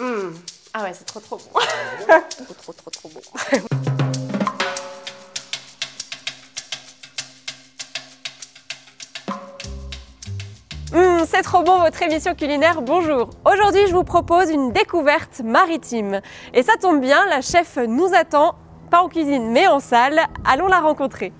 Mmh. Ah ouais, c'est trop trop bon. trop trop trop trop bon. Mmh, c'est trop bon votre émission culinaire, bonjour Aujourd'hui je vous propose une découverte maritime. Et ça tombe bien, la chef nous attend, pas en cuisine mais en salle, allons la rencontrer.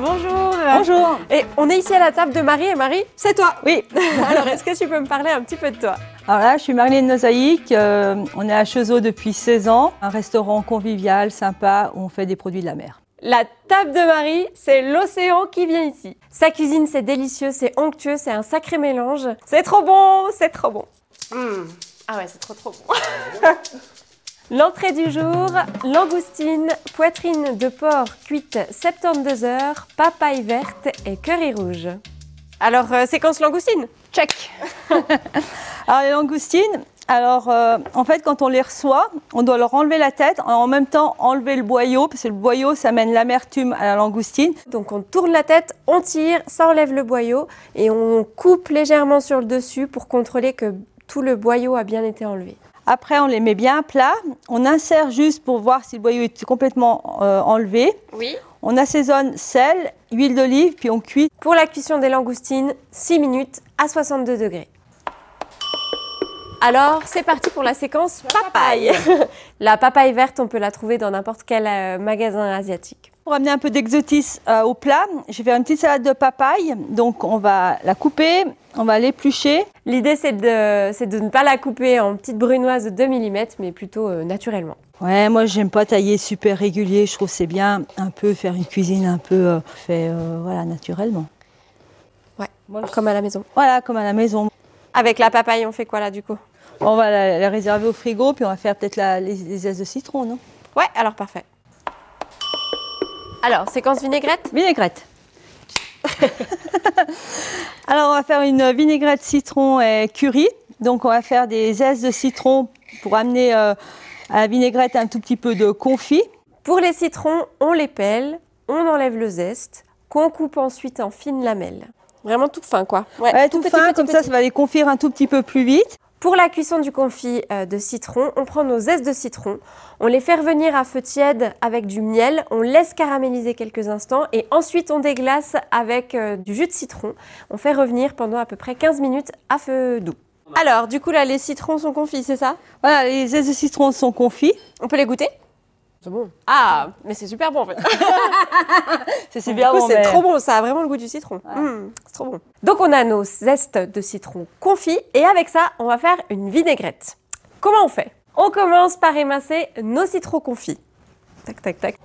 Bonjour Bonjour. Et on est ici à la table de Marie et Marie, c'est toi Oui. Alors est-ce que tu peux me parler un petit peu de toi Alors là, je suis Marlène Nozaïque. euh, on est à Chezeaux depuis 16 ans. Un restaurant convivial, sympa, où on fait des produits de la mer. La table de Marie, c'est l'océan qui vient ici. Sa cuisine, c'est délicieux, c'est onctueux, c'est un sacré mélange. C'est trop bon, c'est trop bon. Mmh. Ah ouais, c'est trop trop bon. L'entrée du jour, langoustine, poitrine de porc cuite 72 heures, papaye verte et curry rouge. Alors, euh, séquence langoustine Check. alors les langoustines, alors euh, en fait, quand on les reçoit, on doit leur enlever la tête, en même temps enlever le boyau, parce que le boyau, ça mène l'amertume à la langoustine. Donc on tourne la tête, on tire, ça enlève le boyau et on coupe légèrement sur le dessus pour contrôler que tout le boyau a bien été enlevé. Après, on les met bien à plat. On insère juste pour voir si le boyau est complètement euh, enlevé. Oui. On assaisonne sel, huile d'olive, puis on cuit. Pour la cuisson des langoustines, 6 minutes à 62 degrés. Alors, c'est parti pour la séquence papaye. la papaye verte, on peut la trouver dans n'importe quel euh, magasin asiatique. Pour amener un peu d'exotisme euh, au plat, je vais faire une petite salade de papaye. Donc on va la couper, on va l'éplucher. L'idée, c'est de, ne pas la couper en petites brunoises de 2 mm, mais plutôt euh, naturellement. Ouais, moi j'aime pas tailler super régulier. Je trouve c'est bien un peu faire une cuisine un peu euh, fait voilà naturellement. Ouais, Moi, comme à la maison. Voilà, comme à la maison. Avec la papaye, on fait quoi là du coup? On va la, la réserver au frigo, puis on va faire peut-être les, les zestes de citron, non? Ouais, alors parfait. Alors, séquence vinaigrette? Vinaigrette. Alors on va faire une vinaigrette citron et curry. Donc on va faire des zestes de citron pour amener euh, à la vinaigrette un tout petit peu de confit. Pour les citrons, on les pèle, on enlève le zeste, qu'on coupe ensuite en fines lamelles. Vraiment tout fin quoi. Ouais, tout, petit, fin, petit, comme ça, ça va les confire un tout petit peu plus vite. Pour la cuisson du confit euh, de citron, on prend nos zestes de citron, on les fait revenir à feu tiède avec du miel, on laisse caraméliser quelques instants et ensuite on déglace avec euh, du jus de citron. On fait revenir pendant à peu près 15 minutes à feu doux. Alors, du coup là, les citrons sont confits, c'est ça? Voilà, les zestes de citron sont confits. On peut les goûter? C'est bon. Ah, mais c'est super bon en fait. C'est Du coup, c'est trop bon, ça a vraiment le goût du citron. Mmh, c'est trop bon. Donc, on a nos zestes de citron confits et avec ça, on va faire une vinaigrette. Comment on fait? On commence par émincer nos citrons confits. Tac, tac, tac.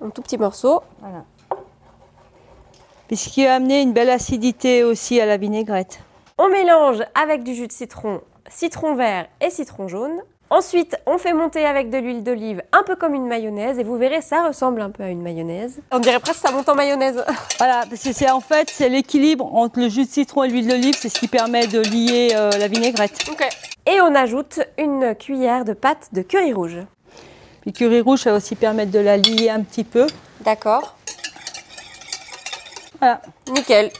Un tout petit morceau. Voilà. Puisqu'il a amené une belle acidité aussi à la vinaigrette. On mélange avec du jus de citron, citron vert et citron jaune. Ensuite, on fait monter avec de l'huile d'olive, un peu comme une mayonnaise, et vous verrez, ça ressemble un peu à une mayonnaise. On dirait presque que ça monte en mayonnaise. Voilà, parce que c'est en fait c'est l'équilibre entre le jus de citron et l'huile d'olive, c'est ce qui permet de lier euh, la vinaigrette. Ok. Et on ajoute une cuillère de pâte de curry rouge. Puis curry rouge, ça va aussi permettre de la lier un petit peu. D'accord. Voilà. Nickel.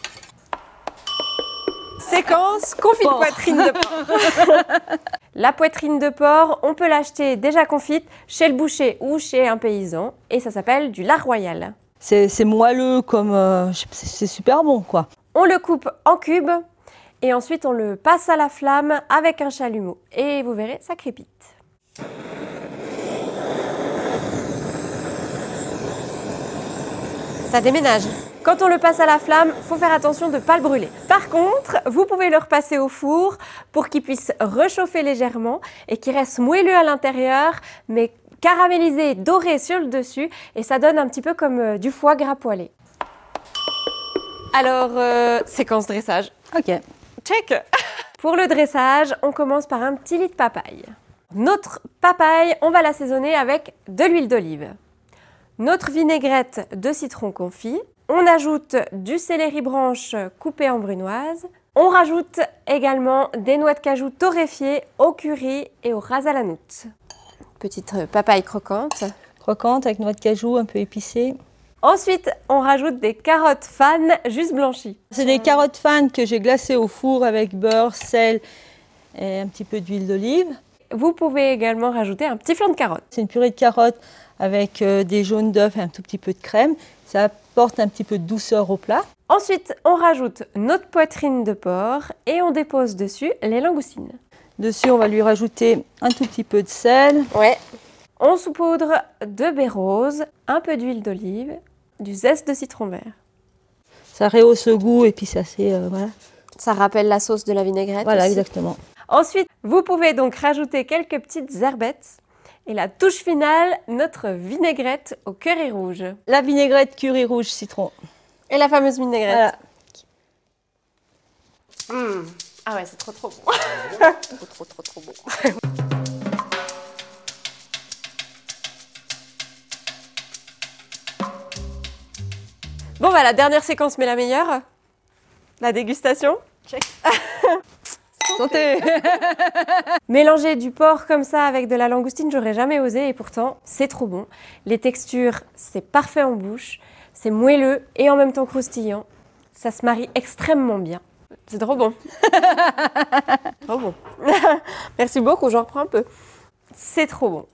Séquence confit de poitrine de porc. La poitrine de porc, on peut l'acheter déjà confite chez le boucher ou chez un paysan et ça s'appelle du lard royal. C'est moelleux comme euh, c'est super bon quoi. On le coupe en cubes et ensuite on le passe à la flamme avec un chalumeau et vous verrez, ça crépite. Ça déménage. Quand on le passe à la flamme, faut faire attention de ne pas le brûler. Par contre, vous pouvez le repasser au four pour qu'il puisse réchauffer légèrement et qu'il reste moelleux à l'intérieur, mais caramélisé, doré sur le dessus, et ça donne un petit peu comme euh, du foie gras poêlé. Alors, euh, séquence dressage. Ok. Check Pour le dressage, on commence par un petit lit de papaye. Notre papaye, on va l'assaisonner avec de l'huile d'olive. Notre vinaigrette de citron confit. On ajoute du céleri branche coupé en brunoise. On rajoute également des noix de cajou torréfiées au curry et au ras à la noute. petite euh, papaye croquante. Croquante avec noix de cajou un peu épicée. Ensuite, on rajoute des carottes fan juste blanchies. C'est des carottes fan que j'ai glacées au four avec beurre, sel et un petit peu d'huile d'olive. Vous pouvez également rajouter un petit flanc de carottes. C'est une purée de carottes avec euh, des jaunes d'œufs et un tout petit peu de crème. Ça apporte un petit peu de douceur au plat. Ensuite, on rajoute notre poitrine de porc et on dépose dessus les langoustines. Dessus, on va lui rajouter un tout petit peu de sel. Ouais. On saupoudre de baies roses, un peu d'huile d'olive, du zeste de citron vert. Ça rehausse le goût et puis ça c'est euh, voilà. Ça rappelle la sauce de la vinaigrette. Voilà, aussi. exactement. Ensuite, vous pouvez donc rajouter quelques petites herbettes. Et la touche finale, notre vinaigrette au curry rouge. La vinaigrette curry rouge citron. Et la fameuse vinaigrette. Voilà. Mmh. Ah ouais, c'est trop trop bon. trop trop trop trop bon. Bon bah la dernière séquence mais la meilleure. La dégustation. Check. Santé. Mélanger du porc comme ça avec de la langoustine, j'aurais jamais osé et pourtant c'est trop bon. Les textures, c'est parfait en bouche, c'est moelleux et en même temps croustillant. Ça se marie extrêmement bien. C'est trop bon. trop bon. Merci beaucoup, j'en reprends un peu. C'est trop bon.